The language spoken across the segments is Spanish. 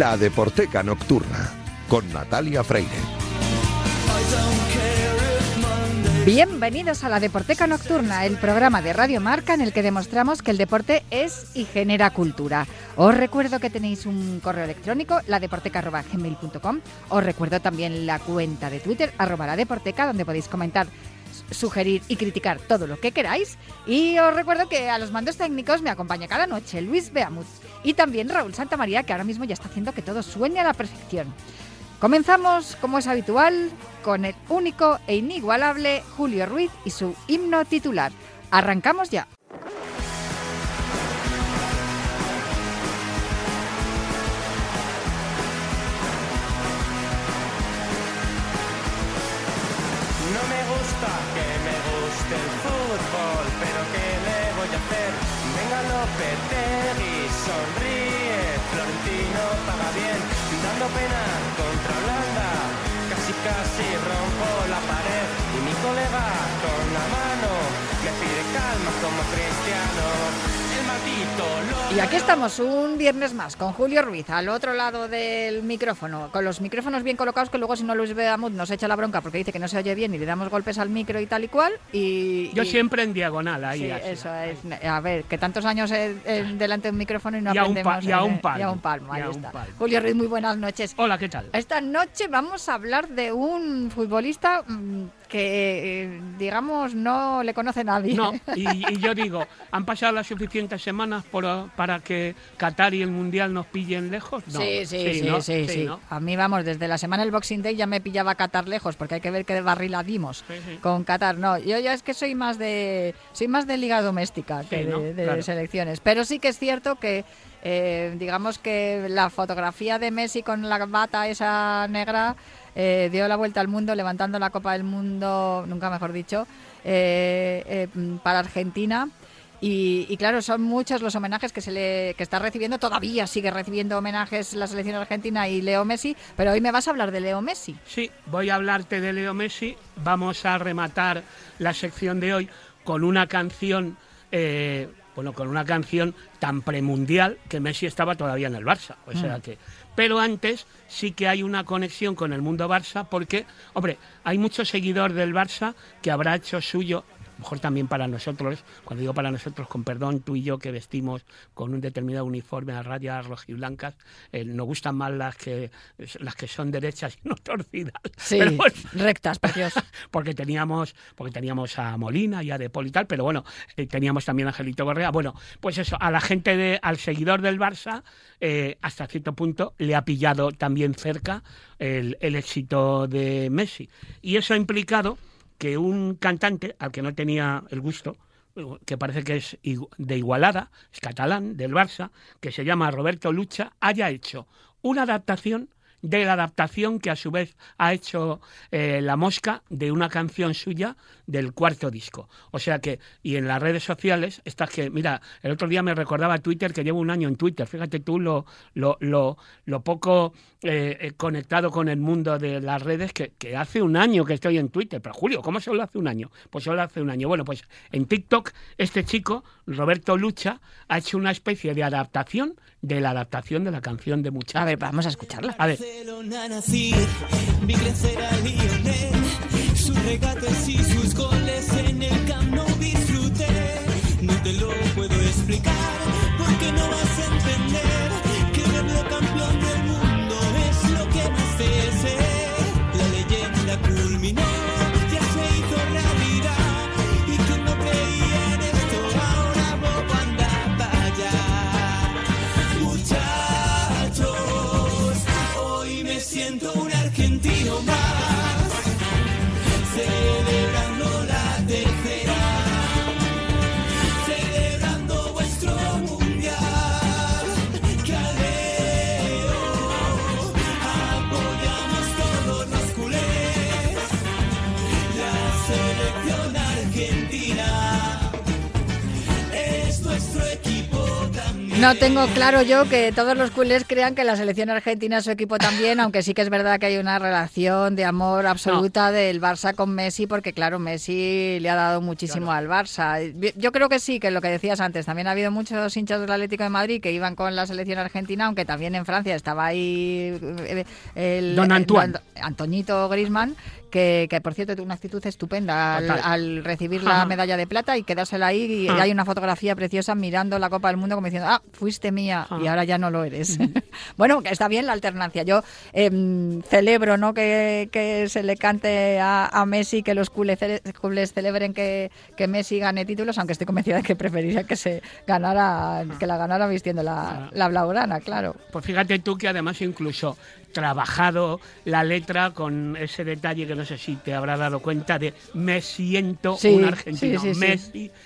La Deporteca Nocturna, con Natalia Freire. Bienvenidos a la Deporteca Nocturna, el programa de Radio Marca en el que demostramos que el deporte es y genera cultura. Os recuerdo que tenéis un correo electrónico, ladeporteca.gmail.com. Os recuerdo también la cuenta de Twitter, arroba la deporteca, donde podéis comentar sugerir y criticar todo lo que queráis. Y os recuerdo que a los mandos técnicos me acompaña cada noche Luis Beamut y también Raúl Santamaría, que ahora mismo ya está haciendo que todo suene a la perfección. Comenzamos, como es habitual, con el único e inigualable Julio Ruiz y su himno titular. Arrancamos ya. Lopetegui, sonríe, Florentino paga bien, dando pena contra Holanda, casi casi rompo la pared y mi colega con la mano me pide calma como cristiano, Y aquí estamos un viernes más con Julio Ruiz al otro lado del micrófono, con los micrófonos bien colocados que luego si no Luis Beamut nos echa la bronca porque dice que no se oye bien y le damos golpes al micro y tal y cual. Y, Yo y- siempre en diagonal, ahí. Sí, así. eso es. A ver, que tantos años delante de un micrófono y no Y a un aprendemos. a en- un palmo. y a un palmo, ahí está. palmo. Julio Ruiz, muy buenas noches. Hola, ¿qué tal? Esta noche vamos a hablar de un futbolista mm, que, eh, digamos, no le conoce nadie. No, y, y yo digo, ¿han pasado las suficientes semanas por- para que Qatar y el Mundial nos pillen lejos? No. Sí, sí, sí, ¿no? sí, sí. ¿no? A mí, vamos, desde la semana del Boxing Day ya me pillaba Qatar lejos, porque hay que ver qué barrila dimos con Qatar. No, yo ya es que soy más de soy más de liga doméstica que de, de Claro. selecciones. Pero sí que es cierto que, eh, digamos que la fotografía de Messi con la bata esa negra eh, dio la vuelta al mundo, levantando la Copa del Mundo, nunca mejor dicho, eh, eh, para Argentina. Y, y claro, son muchos los homenajes que se le que está recibiendo, todavía sigue recibiendo homenajes la selección argentina y Leo Messi, pero hoy me vas a hablar de Leo Messi. Sí, voy a hablarte de Leo Messi. Vamos a rematar la sección de hoy con una canción, eh, bueno, con una canción tan premundial que Messi estaba todavía en el Barça. O sea Mm. que, pero antes sí que hay una conexión con el mundo Barça porque, hombre, hay mucho seguidor del Barça que habrá hecho suyo. Mejor también para nosotros, cuando digo para nosotros, con perdón, tú y yo que vestimos con un determinado uniforme a rayas rojiblancas, eh, nos gustan más las que las que son derechas y no torcidas. Sí, Pero bueno, rectas, precioso. porque teníamos porque teníamos a Molina y a De Paul y tal, pero bueno, eh, teníamos también a Angelito Correa. Bueno, pues eso, a la gente de, al seguidor del Barça, eh, hasta cierto punto le ha pillado también cerca el, el éxito de Messi. Y eso ha implicado que un cantante al que no tenía el gusto, que parece que es de Igualada, es catalán, del Barça, que se llama Roberto Lucha, haya hecho una adaptación de la adaptación que a su vez ha hecho eh, La Mosca de una canción suya del cuarto disco. O sea que, y en las redes sociales, estas que, mira, el otro día me recordaba Twitter que llevo un año en Twitter, fíjate tú lo, lo, lo, lo poco eh, eh, conectado con el mundo de las redes que, que hace un año que estoy en Twitter. Pero Julio, ¿cómo solo hace un año? Pues solo hace un año. Bueno, pues en TikTok este chico, Roberto Lucha, ha hecho una especie de adaptación de la adaptación de la canción de Muchacha. A ver, vamos a escucharla. A ver. Barcelona nací, vi crecer a Lionel, sus regates y sus goles en el Camp Nou disfruté. No te lo puedo explicar, porque no vas a siento un argentino más, No tengo claro yo que todos los culés crean que la selección argentina es su equipo también, aunque sí que es verdad que hay una relación de amor absoluta del Barça con Messi, porque claro, Messi le ha dado muchísimo al Barça. Yo creo que sí, que lo que decías antes, también ha habido muchos hinchas del Atlético de Madrid que iban con la selección argentina, aunque también en Francia estaba ahí eh, el, Don Antoine. Don Antoñito Grisman, que, que, por cierto tuvo una actitud estupenda al, recibir la medalla de plata y quedársela ahí y, Ah. hay una fotografía preciosa mirando la Copa del Mundo como diciendo, ah, fuiste mía Ah. y ahora ya no lo eres. bueno, está bien la alternancia. Yo em, celebro ¿no? que, que se le cante a, a Messi, que los culés celebren que, que Messi gane títulos, aunque estoy convencida de que preferiría que se ganara, que la ganara vistiendo la, la blaugrana, claro. Pues fíjate tú que además incluso trabajado la letra con ese detalle que no sé si te habrá dado cuenta de me siento Sí, un argentino, sí, sí, sí. me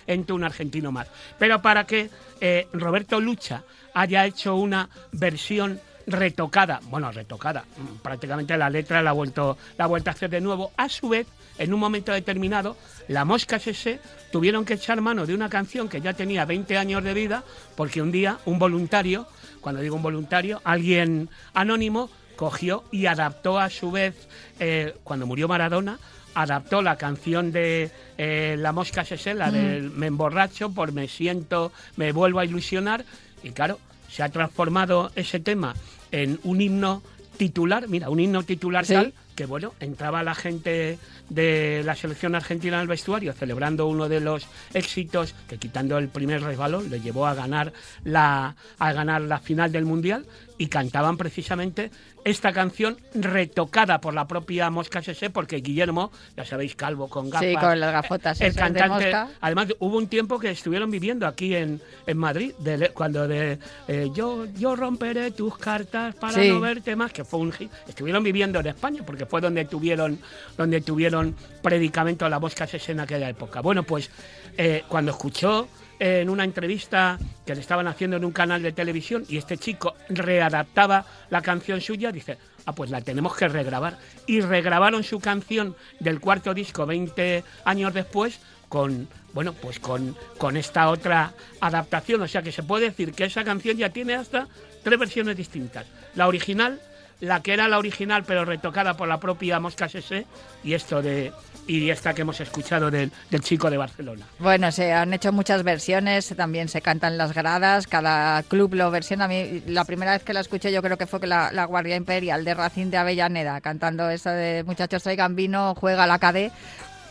siento un argentino más. Pero para que eh, Roberto Lucha haya hecho una versión retocada, bueno, retocada, mm, prácticamente la letra la ha vuelto, la ha vuelto a hacer de nuevo, a su vez, en un momento determinado, la Mosca SS tuvieron que echar mano de una canción que ya tenía 20 años de vida, porque un día un voluntario, cuando digo un voluntario, alguien anónimo, cogió y adaptó a su vez, eh, cuando murió Maradona, adaptó la canción de eh, La Mosca SS, la del Me emborracho, por Me siento, me vuelvo a ilusionar, y claro, se ha transformado ese tema en un himno titular, mira, un himno titular Sí. tal, que bueno, entraba la gente de la selección argentina al vestuario celebrando uno de los éxitos que quitando el primer resbalón le llevó a ganar la a ganar la final del mundial y cantaban precisamente esta canción retocada por la propia Mosca SS porque Guillermo, ya sabéis, calvo con gafas, Sí, con las gafotas el de cantante, Mosca. además hubo un tiempo que estuvieron viviendo aquí en, en Madrid, de- cuando de eh, yo yo romperé tus cartas para Sí. no verte más, que fue un hit. Estuvieron viviendo en España porque fue donde tuvieron donde tuvieron predicamento a la Mosca SS en aquella época. Bueno, pues eh, cuando escuchó en una entrevista que le estaban haciendo en un canal de televisión y este chico readaptaba la canción suya, dice, ah, pues la tenemos que regrabar. Y regrabaron su canción del cuarto disco 20 años después con, bueno, pues con, con esta otra adaptación. O sea que se puede decir que esa canción ya tiene hasta tres versiones distintas. La original, la que era la original pero retocada por la propia Mosca SS y esto de y esta que hemos escuchado del, chico de Barcelona. Bueno, se han hecho muchas versiones, también se cantan las gradas, cada club lo versiona. A mí, la primera vez que la escuché yo creo que fue que la, Guardia Imperial de Racing de Avellaneda, cantando esa de Muchachos traigan vino, juega la cadé.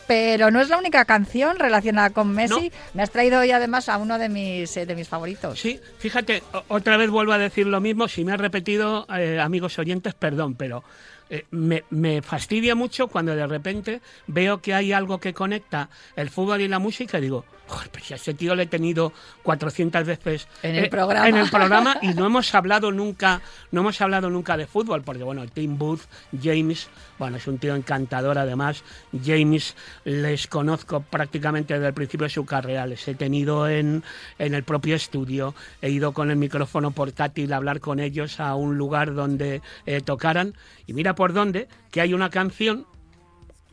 Pero no es la única canción relacionada con Messi. Me has traído hoy además a uno de mis, eh, de mis favoritos. Sí, fíjate, otra vez vuelvo a decir lo mismo. Si me he repetido, eh, amigos oyentes, perdón, pero eh, me, me fastidia mucho cuando de repente veo que hay algo que conecta el fútbol y la música y digo, "Joder, pues a ese tío le he tenido 400 veces En el eh, programa". en el programa y no hemos hablado nunca, no hemos hablado nunca de fútbol, porque bueno, Tim Booth, James, bueno, es un tío encantador además. James les conozco prácticamente desde el principio de su carrera, les he tenido en, en el propio estudio, he ido con el micrófono portátil a hablar con ellos a un lugar donde eh, tocaran y mira por dónde, que hay una canción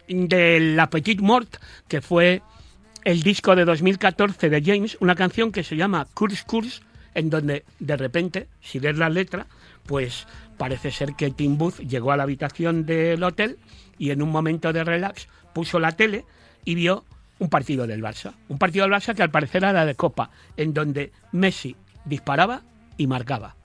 de La Petite Mort, que fue el disco de 2014 de James, una canción que se llama Curse Curse, en donde de repente, si lees la letra, pues parece ser que Tim Booth llegó a la habitación del hotel y en un momento de relax puso la tele y vio un partido del Barça. Un partido del Barça que al parecer era de Copa, en donde Messi disparaba y marcaba.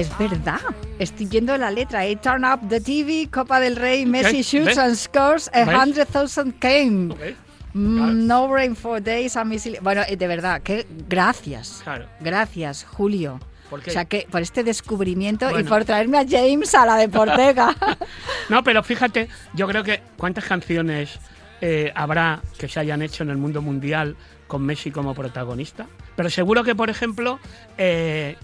Es verdad. Estoy yendo la letra. eh, Turn up the TV, Copa del Rey, Messi shoots ¿Ves? and scores a hundred thousand came. Mm, no rain for days. a misil- Bueno, eh, de verdad, que gracias. Claro. Gracias, Julio. ¿Por qué? O sea, que por este descubrimiento y por traerme a James a la Deportega. No, pero fíjate, yo creo que cuántas canciones eh, habrá que se hayan hecho en el mundo mundial con Messi como protagonista. Pero seguro que, por ejemplo, eh,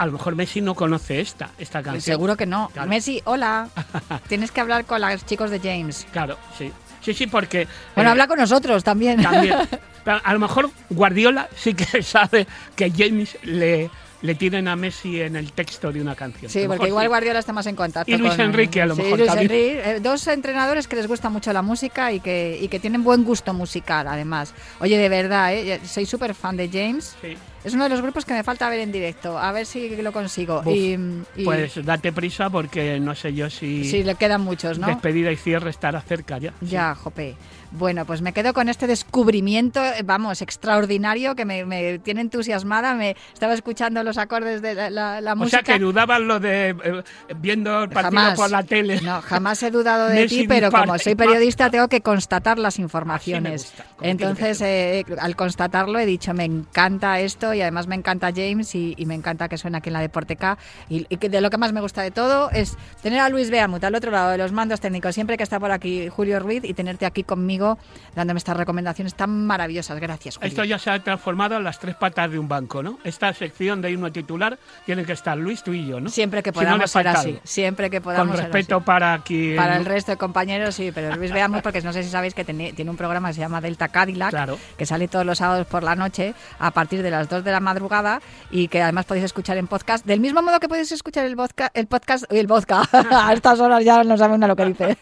a lo mejor Messi no conoce esta, esta canción. Seguro que no. Claro. Messi, hola. Tienes que hablar con los chicos de James. Claro, sí. Sí, sí, porque... Bueno, eh, habla con nosotros también. También. Pero a lo mejor Guardiola sí que sabe que James le, le tienen a Messi en el texto de una canción. A Sí, porque igual sí. Guardiola está más en contacto. Y Luis con- Enrique, a lo sí, mejor Luis también. Enrique, eh, dos entrenadores que les gusta mucho la música y que, y que tienen buen gusto musical, además. Oye, de verdad, ¿eh? soy súper fan de James. Sí. Es uno de los grupos que me falta ver en directo. A ver si lo consigo. Y, y- Pues date prisa porque no sé yo si sí, le quedan muchos, ¿no? despedida y cierre estará cerca ya. Ya, jope. Bueno, pues me quedo con este descubrimiento, eh, vamos, extraordinario, que me, me tiene entusiasmada. Me estaba escuchando los acordes de la, la- la O música. sea que dudaban lo de eh, viendo el partido Jamás. por la tele. No, jamás he dudado de ti, pero como soy periodista tengo que constatar las informaciones. Entonces, eh, al constatarlo he dicho, me encanta esto y además me encanta James y, y me encanta que suene aquí en la Deporteca. Y, y de lo que más me gusta de todo es tener a Luis Beamut al otro lado de los mandos técnicos, siempre que está por aquí Julio Ruiz y tenerte aquí conmigo dándome estas recomendaciones tan maravillosas. Gracias, Julio. Esto ya se ha transformado en las tres patas de un banco, ¿no? Esta sección de himno titular tiene que estar Luis, tú y yo, ¿no? Siempre que Si no, podamos ser así. Siempre que Con podamos ser respeto así. para aquí. Para el resto de compañeros, sí, pero Luis Veamos, porque no sé si sabéis que tiene, tiene un programa que se llama Delta Cadillac, Claro. que sale todos los sábados por la noche a partir de las 2 de la madrugada y que además podéis escuchar en podcast, del mismo modo que podéis escuchar el, vodka, el podcast, el vodka, a estas horas ya no sabe una lo que dice.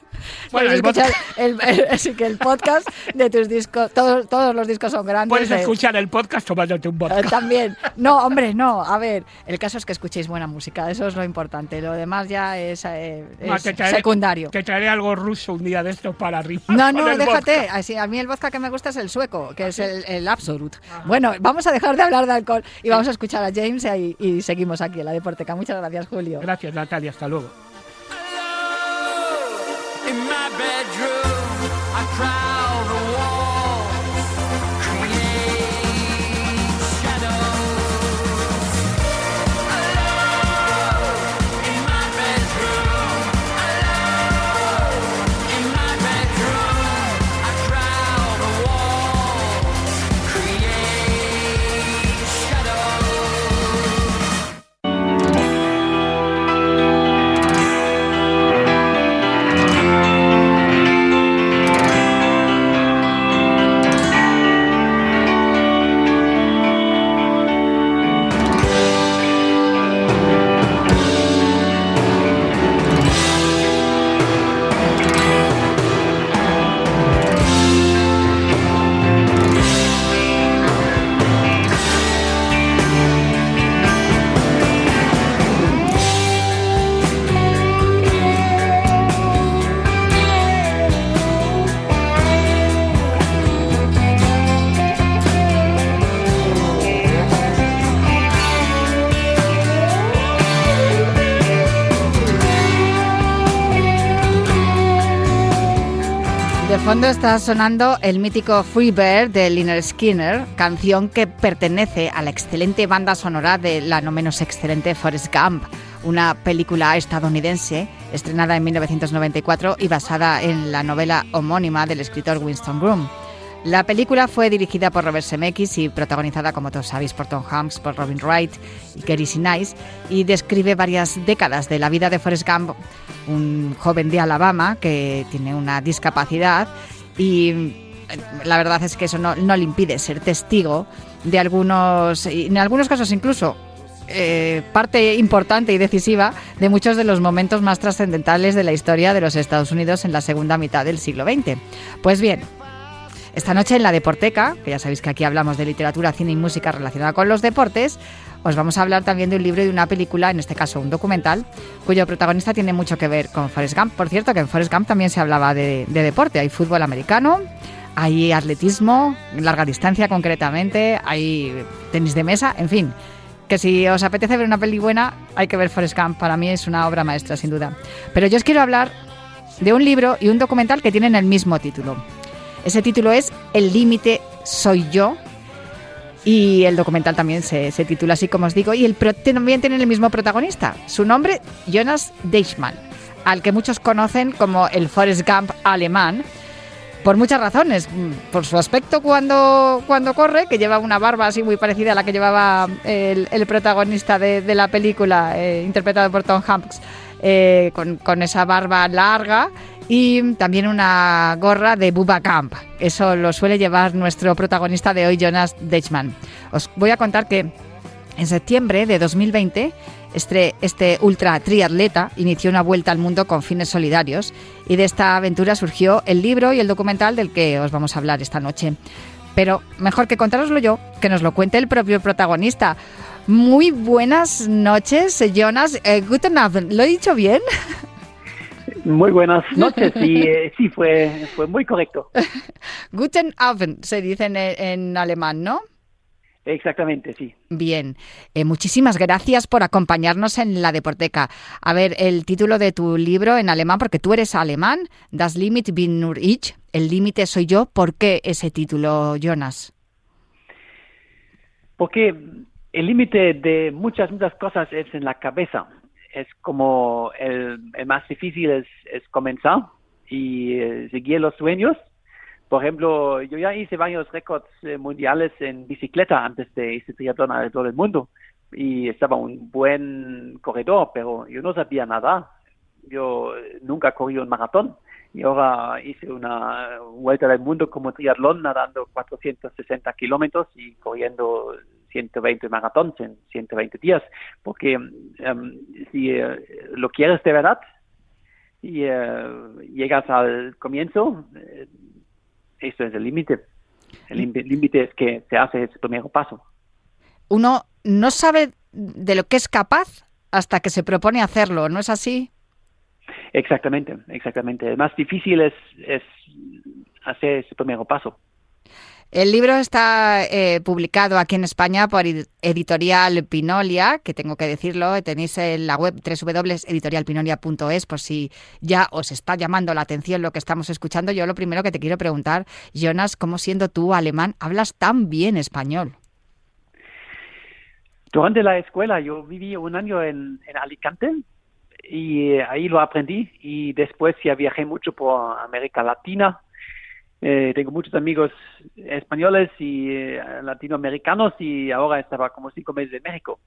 Bueno, el escuchar el, el- así que el podcast de tus discos, todos, todos los discos son grandes. Puedes de- escuchar el podcast tomándote un eh, vodka. También. No, hombre, no. A ver, el caso es que escuchéis buena música. Eso es lo importante. Lo demás ya es, eh, Ah, es te traeré- secundario. Te traeré algo ruso un día de estos para arriba. No, no, déjate. vodka. Así, a mí el vodka que me gusta es el sueco, que es el, el Absolut. Bueno, vamos a dejar de hablar de alcohol y vamos a escuchar a James y, y seguimos aquí en la Deporteca. Muchas gracias, Julio. Gracias, Natalia. Hasta luego. Fondo está sonando el mítico Free Bird de Lynyrd Skinner, canción que pertenece a la excelente banda sonora de la no menos excelente Forrest Gump, una película estadounidense estrenada en 1994 y basada en la novela homónima del escritor Winston Groom. La película fue dirigida por Robert Zemeckis y protagonizada, como todos sabéis, por Tom Hanks, por Robin Wright y Gary Sinise, y describe varias décadas de la vida de Forrest Gump, un joven de Alabama que tiene una discapacidad y eh, la verdad es que eso no, no le impide ser testigo de algunos, en algunos casos incluso eh, parte importante y decisiva de muchos de los momentos más trascendentales de la historia de los Estados Unidos en la segunda mitad del siglo XX. Pues bien, esta noche en la Deporteca, que ya sabéis que aquí hablamos de literatura, cine y música relacionada con los deportes, os vamos a hablar también de un libro y de una película, en este caso un documental, cuyo protagonista tiene mucho que ver con Forrest Gump. Por cierto, que en Forrest Gump también se hablaba de, de deporte. Hay fútbol americano, hay atletismo, larga distancia concretamente, hay tenis de mesa, en fin. que si os apetece ver una peli buena, hay que ver Forrest Gump. Para mí es una obra maestra, sin duda. Pero yo os quiero hablar de un libro y un documental que tienen el mismo título. Ese título es El límite soy yo. Y el documental también se, se titula así como os digo. Y el también tiene el mismo protagonista. Su nombre, Jonas Deichmann, al que muchos conocen como el Forrest Gump alemán. Por muchas razones. Mm, Por su aspecto cuando, cuando corre, que lleva una barba así muy parecida a la que llevaba el, protagonista de, de la película, eh, interpretado por Tom Hanks, eh, con, esa barba larga. Y también una gorra de Bubba Camp. Eso lo suele llevar nuestro protagonista de hoy, Jonas Deichmann. Os voy a contar que en septiembre de 2020, este, este ultra triatleta inició una vuelta al mundo con fines solidarios y de esta aventura surgió el libro y el documental del que os vamos a hablar esta noche. Pero mejor que contároslo yo, que nos lo cuente el propio protagonista. Muy buenas noches, Jonas. Eh, guten Abend. ¿Lo he dicho bien? Muy buenas noches y eh, sí, fue, fue muy correcto. guten Abend se dice en, en alemán, ¿no? Exactamente, sí. Bien, Eh, muchísimas gracias por acompañarnos en la Deporteca. A ver, el título de tu libro en alemán, porque tú eres alemán, Das Limit bin nur ich, el límite soy yo. ¿Por qué ese título, Jonas? Porque el límite de muchas, muchas cosas es en la cabeza. Es como el, más difícil es, es comenzar y eh, seguir los sueños. Por ejemplo, yo ya hice varios récords eh, mundiales en bicicleta antes de este triatlón alrededor del mundo y estaba un buen corredor, pero yo no sabía nada. Yo eh, nunca corrí un maratón y ahora hice una vuelta del mundo como triatlón nadando 460 kilómetros y corriendo 120 maratones en 120 días, porque em, si eh, lo quieres de verdad y eh, llegas al comienzo, eh, eso es el límite. El límite- es que se hace ese primer paso. Uno no sabe de lo que es capaz hasta que se propone hacerlo, ¿no es así? Exactamente, exactamente. El más difícil es, es hacer ese primer paso. El libro está eh, publicado aquí en España por ed- Editorial Pinolia, que tengo que decirlo, tenéis en la web www.editorialpinolia.es por si ya os está llamando la atención lo que estamos escuchando. Yo lo primero que te quiero preguntar, Jonas, ¿cómo siendo tú alemán hablas tan bien español? Durante la escuela yo viví un año en, en Alicante y ahí lo aprendí y después ya viajé mucho por América Latina. Eh, tengo muchos amigos españoles y eh, latinoamericanos y ahora estaba como cinco meses en México.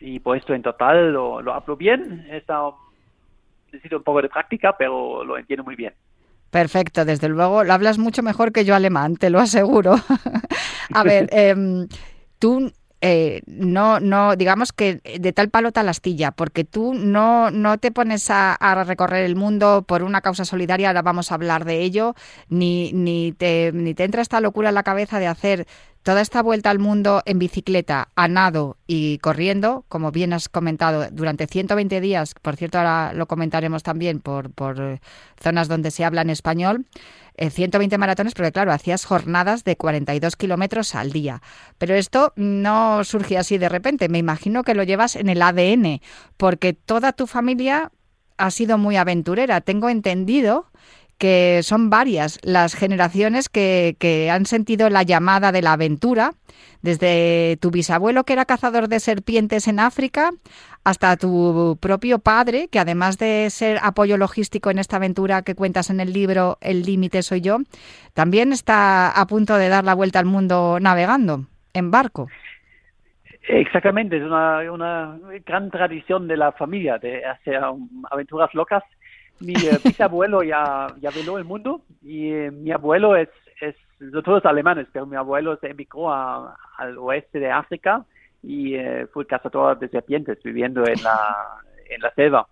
Y por esto en total lo, lo hablo bien. He estado- necesito un poco de práctica, pero lo entiendo muy bien. Perfecto, desde luego, lo hablas mucho mejor que yo alemán, te lo aseguro. A ver, em, tú eh, no, no, digamos que de tal palo tal astilla, porque tú no, no te pones a, a recorrer el mundo por una causa solidaria, ahora vamos a hablar de ello, ni, ni, te, ni te entra esta locura en la cabeza de hacer toda esta vuelta al mundo en bicicleta, a nado y corriendo, como bien has comentado, durante 120 días, por cierto, ahora lo comentaremos también por, por eh, zonas donde se habla en español, eh, 120 maratones, porque claro, hacías jornadas de 42 kilómetros al día. Pero esto no surge así de repente, me imagino que lo llevas en el ADN, porque toda tu familia ha sido muy aventurera. Tengo entendido que son varias las generaciones que, que han sentido la llamada de la aventura, desde tu bisabuelo que era cazador de serpientes en África, hasta tu propio padre, que además de ser apoyo logístico en esta aventura que cuentas en el libro El límite soy yo, también está a punto de dar la vuelta al mundo navegando en barco. Exactamente, es una, una gran tradición de la familia de hacer aventuras locas. Mi eh, bisabuelo ya, ya veló el mundo y eh, mi abuelo es, es, todos alemanes, pero mi abuelo se emigró a- al oeste de África y eh, fue cazador de serpientes viviendo en la, en la selva.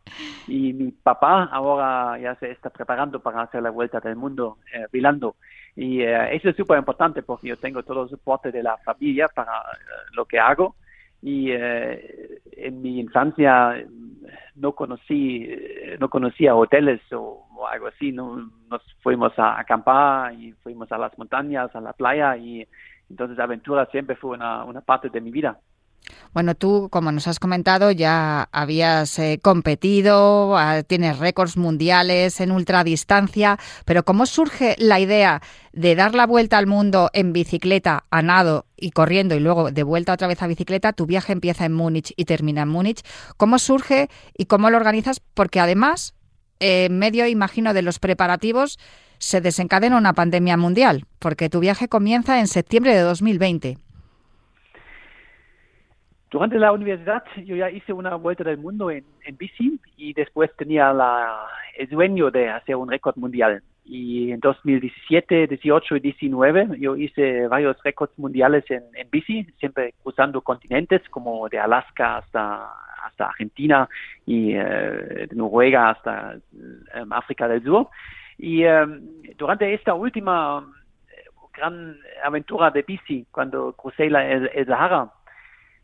Y mi papá ahora ya se está preparando para hacer la vuelta del mundo eh, velando. Y eh, eso es súper importante porque yo tengo todo el soporte de la familia para eh, lo que hago. Y eh, en mi infancia no conocí, no conocía hoteles o, algo así. No, nos fuimos a acampar y fuimos a las montañas, a la playa y entonces aventura siempre fue una, una parte de mi vida. Bueno, tú, como nos has comentado, ya habías eh, competido, ah, tienes récords mundiales en ultradistancia, pero ¿cómo surge la idea de dar la vuelta al mundo en bicicleta, a nado y corriendo y luego de vuelta otra vez a bicicleta? Tu viaje empieza en Múnich y termina en Múnich. ¿Cómo surge y cómo lo organizas? Porque además, eh, en medio, imagino, de los preparativos, se desencadena una pandemia mundial, porque tu viaje comienza en septiembre de 2020. Durante la universidad yo ya hice una vuelta del mundo en, en bici y después tenía la, el sueño de hacer un récord mundial. Y en 2017, 18 y 19 yo hice varios récords mundiales en, en bici, siempre cruzando continentes como de Alaska hasta, hasta Argentina y eh, de Noruega hasta eh, África del Sur. Y eh, durante esta última eh, gran aventura de bici, cuando crucé la, el, el Sahara,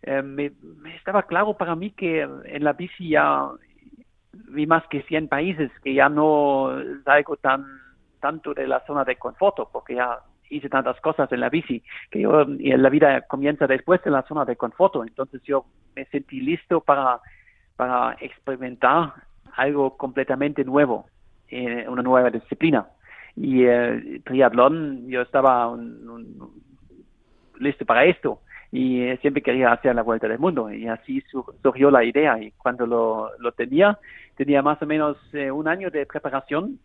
eh, me, me estaba claro para mí que en la bici ya vi más que 100 países, que ya no salgo tan tanto de la zona de confort, porque ya hice tantas cosas en la bici, que yo, la vida comienza después en la zona de confort, entonces yo me sentí listo para, para experimentar algo completamente nuevo, eh, una nueva disciplina. Y eh, triatlón, yo estaba un- listo para esto y eh, siempre quería hacer la vuelta del mundo y así sur- surgió la idea y cuando lo, lo tenía tenía más o menos eh, un año de preparación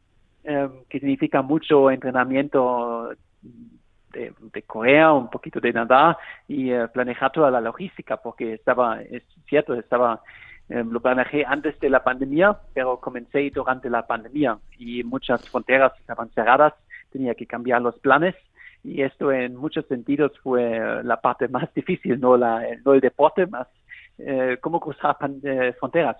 eh, que significa mucho entrenamiento de, de correr, un poquito de nadar y eh, planejar toda la logística porque estaba, es cierto, estaba eh, lo planejé antes de la pandemia, pero comencé durante la pandemia y muchas fronteras estaban cerradas, tenía que cambiar los planes y esto en muchos sentidos fue la parte más difícil, no, la, no el deporte, más eh, cómo cruzar eh, fronteras.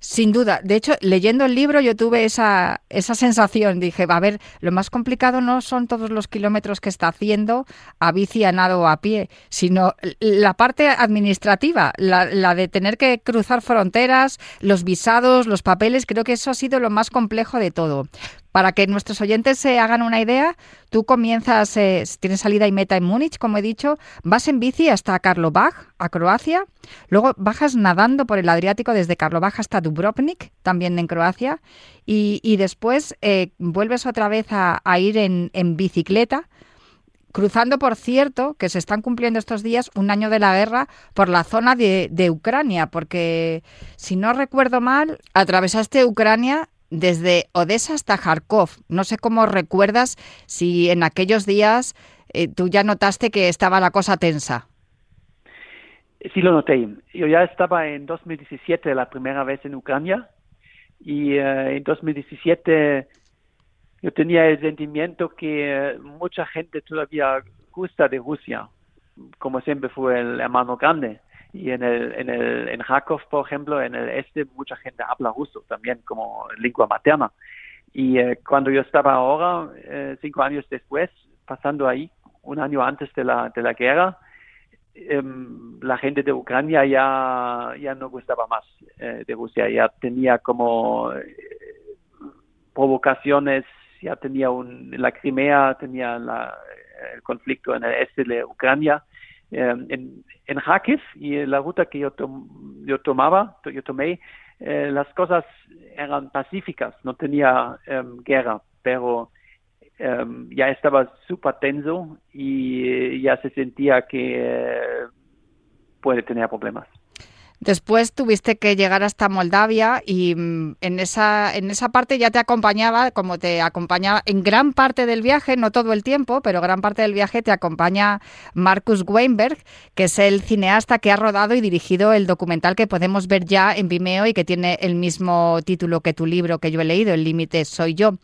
Sin duda. De hecho, leyendo el libro yo tuve esa, esa sensación. Dije, va a ver, lo más complicado no son todos los kilómetros que está haciendo a bici, a nado o a pie, sino la parte administrativa, la, la de tener que cruzar fronteras, los visados, los papeles. Creo que eso ha sido lo más complejo de todo. Para que nuestros oyentes se hagan una idea, tú comienzas, eh, tienes salida y meta en Múnich, como he dicho, vas en bici hasta Karlovaj, a Croacia, luego bajas nadando por el Adriático desde Karlovaj hasta Dubrovnik, también en Croacia, y, y después eh, vuelves otra vez a, ir en, bicicleta, cruzando, por cierto, que se están cumpliendo estos días un año de la guerra por la zona de Ucrania, porque si no recuerdo mal, atravesaste Ucrania desde Odessa hasta Kharkov. No sé cómo recuerdas si en aquellos días eh, tú ya notaste que estaba la cosa tensa. Sí lo noté. Yo ya estaba en 2017 la primera vez en Ucrania y eh, en 2017 yo tenía el sentimiento que eh, mucha gente todavía gusta de Rusia, como siempre fue el hermano grande. Y en el, en el, en Kharkov, por ejemplo, en el este, mucha gente habla ruso también como lengua materna. Y eh, cuando yo estaba ahora, eh, cinco años después, pasando ahí, un año antes de la, de la guerra, em, la gente de Ucrania ya, ya no gustaba más eh, de Rusia, ya tenía como provocaciones, ya tenía un, la Crimea, tenía la, el conflicto en el este de Ucrania. Eh, en, en y la ruta que yo, tom, yo tomaba, yo tomé, eh, las cosas eran pacíficas, no tenía em, guerra, pero em, ya estaba súper tenso y eh, ya se sentía que puede tener problemas. Después tuviste que llegar hasta Moldavia y mm, en esa, en esa parte ya te acompañaba, como te acompañaba en gran parte del viaje, no todo el tiempo, pero gran parte del viaje te acompaña Marcus Weinberg, que es el cineasta que ha rodado y dirigido el documental que podemos ver ya en Vimeo y que tiene el mismo título que tu libro que yo he leído, El límite soy yo.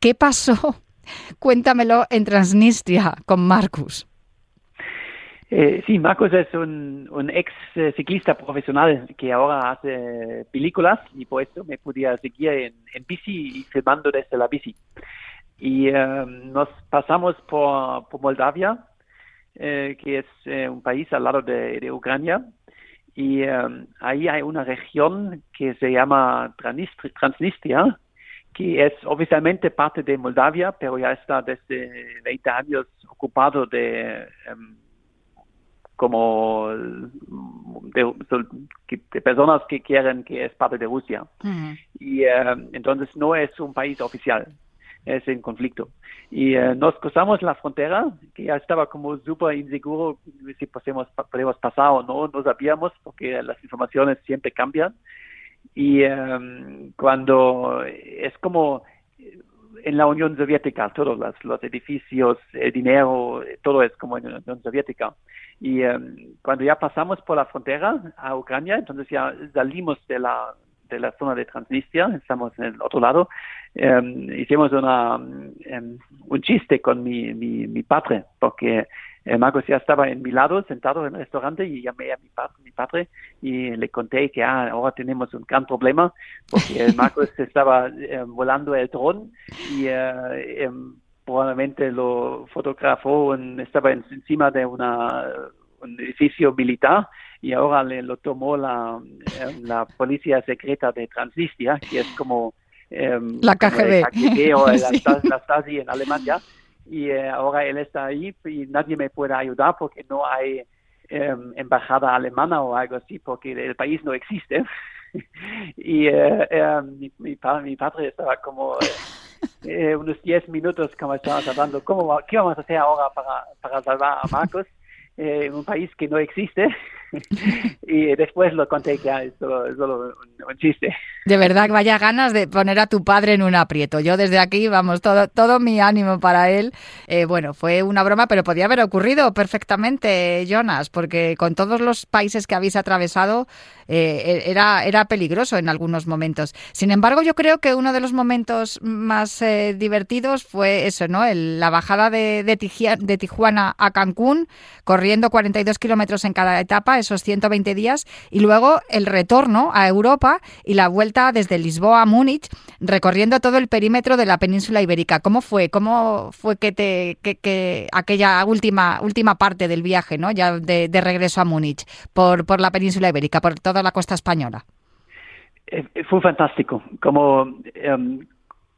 ¿Qué pasó? Cuéntamelo en Transnistria con Marcus. Eh, sí, Marcos es un, ex eh, ciclista profesional que ahora hace películas y por eso me podía seguir en, en bici y filmando desde la bici. Y eh, nos pasamos por, por Moldavia, eh, que es un país al lado de, Ucrania, y ahí hay una región que se llama Transnistria, que es oficialmente parte de Moldavia, pero ya está desde 20 años ocupado de como de, de personas que quieren que es parte de Rusia. Y eh, entonces no es un país oficial, es en conflicto. Y eh, nos cruzamos la frontera, que ya estaba como súper inseguro si podemos, podemos pasar o no, no sabíamos, porque las informaciones siempre cambian. Y eh, cuando es como en la Unión Soviética, todos los, los edificios, el dinero, todo es como en la Unión Soviética. Y eh, cuando ya pasamos por la frontera a Ucrania, entonces ya salimos de la, de la zona de Transnistria, estamos en el otro lado, eh, hicimos una, um, un chiste con mi, mi, mi padre, porque eh, Marcos ya estaba en mi lado, sentado en el restaurante, y llamé a mi, pa mi padre y le conté que ah, ahora tenemos un gran problema, porque Marcos estaba eh, volando el dron y eh, em, probablemente lo fotografó, en, estaba en- encima de una, un edificio militar y ahora le lo tomó la, eh, la policía secreta de Transnistria, que es como em, La como el KGB. KGB o la, Sí. Stasi- la Stasi en Alemania y eh, ahora él está ahí y nadie me puede ayudar porque no hay em, embajada alemana o algo así porque el país no existe y eh, eh, mi, mi, pa- mi padre estaba como eh, eh, unos 10 minutos como estaba hablando ¿cómo, ¿qué vamos a hacer ahora para, para salvar a Marcos eh, un país que no existe y después lo conté que ah, es solo, un, chiste De verdad, vaya ganas de poner a tu padre en un aprieto. Yo desde aquí, vamos, todo, todo mi ánimo para él. Eh, bueno, fue una broma, pero podía haber ocurrido perfectamente, Jonas, porque con todos los países que habéis atravesado eh, era, era peligroso en algunos momentos. Sin embargo, yo creo que uno de los momentos más divertidos fue eso, ¿no? El- la bajada de, de Tijuana a Cancún, corriendo 42 kilómetros en cada etapa, esos 120 días, y luego el retorno a Europa y la vuelta desde Lisboa a Múnich, recorriendo todo el perímetro de la península ibérica. ¿Cómo fue? ¿Cómo fue que te que, que aquella última última parte del viaje, ¿no? Ya de, regreso a Múnich por por la península ibérica, por toda la costa española. Eh, eh, fue fantástico. Como em,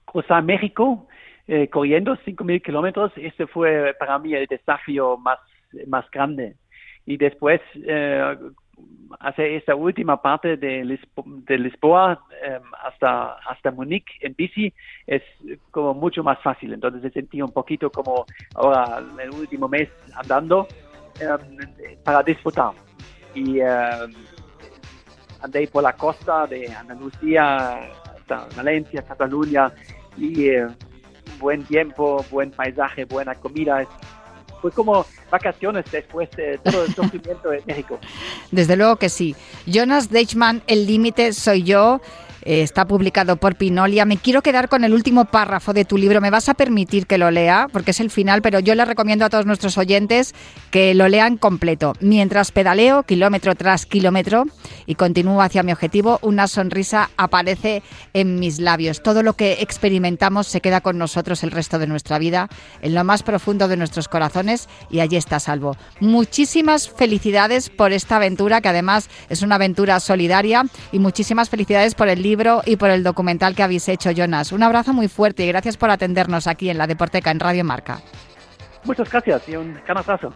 cruzar México eh, corriendo 5.000 kilómetros, ese fue para mí el desafío más, más grande. Y después eh, hacer esta última parte de, Lisbo- de Lisboa em, hasta, hasta Múnich en bici es como mucho más fácil. Entonces me sentí un poquito como ahora el último mes andando em, para disfrutar. Y em, andé por la costa de Andalucía hasta Valencia, Cataluña y eh, buen tiempo, buen paisaje, buena comida. Es- Fue como vacaciones después de todo el sufrimiento de México. Desde luego que sí. Jonas Deichmann, El límite soy yo. Eh, está publicado por Pinolia. Me quiero quedar con el último párrafo de tu libro. ¿Me vas a permitir que lo lea? Porque es el final, pero yo le recomiendo a todos nuestros oyentes que lo lean completo. Mientras pedaleo, kilómetro tras kilómetro, y continúo hacia mi objetivo, una sonrisa aparece en mis labios. Todo lo que experimentamos se queda con nosotros el resto de nuestra vida, en lo más profundo de nuestros corazones, y allí está salvo. Muchísimas felicidades por esta aventura, que además es una aventura solidaria, y muchísimas felicidades por el libro y por el documental que habéis hecho, Jonas. Un abrazo muy fuerte y gracias por atendernos aquí en la Deporteca, en Radio Marca. Muchas gracias y un gran abrazo.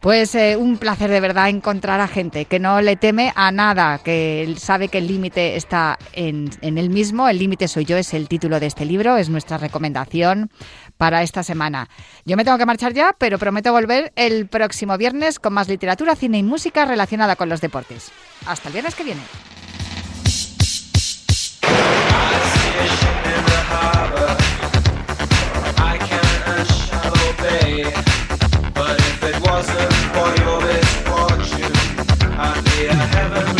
Pues eh, un placer de verdad encontrar a gente que no le teme a nada, que sabe que el límite está en, en él mismo. El límite soy yo es el título de este libro, es nuestra recomendación para esta semana. Yo me tengo que marchar ya, pero prometo volver el próximo viernes con más literatura, cine y música relacionada con los deportes. Hasta el viernes que viene. But if it wasn't for your misfortune, I'd be a heavenly.